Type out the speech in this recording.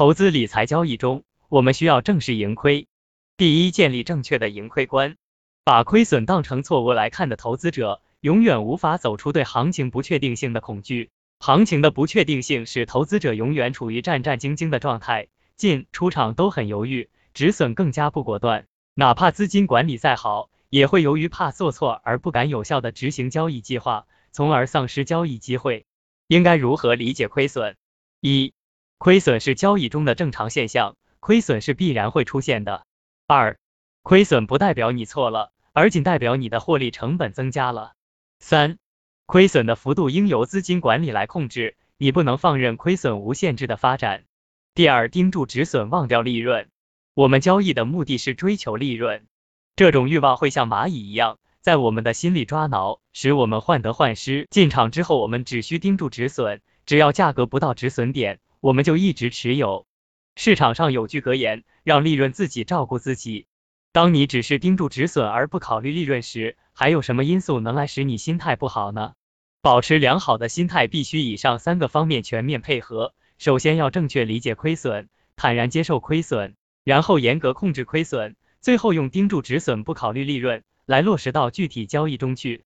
投资理财交易中，我们需要正视盈亏。第一，建立正确的盈亏观。把亏损当成错误来看的投资者，永远无法走出对行情不确定性的恐惧。行情的不确定性使投资者永远处于战战兢兢的状态，进出场都很犹豫，止损更加不果断。哪怕资金管理再好，也会由于怕做错而不敢有效的执行交易计划，从而丧失交易机会。应该如何理解亏损？一亏损是交易中的正常现象，亏损是必然会出现的。二，亏损不代表你错了，而仅代表你的获利成本增加了。三，亏损的幅度应由资金管理来控制，你不能放任亏损无限制的发展。第二，盯住止损，忘掉利润。我们交易的目的是追求利润，这种欲望会像蚂蚁一样在我们的心里抓挠，使我们患得患失。进场之后，我们只需盯住止损，只要价格不到止损点。我们就一直持有。市场上有句格言，让利润自己照顾自己。当你只是盯住止损而不考虑利润时，还有什么因素能来使你心态不好呢？保持良好的心态必须以上三个方面全面配合。首先要正确理解亏损，坦然接受亏损，然后严格控制亏损，最后用盯住止损不考虑利润来落实到具体交易中去。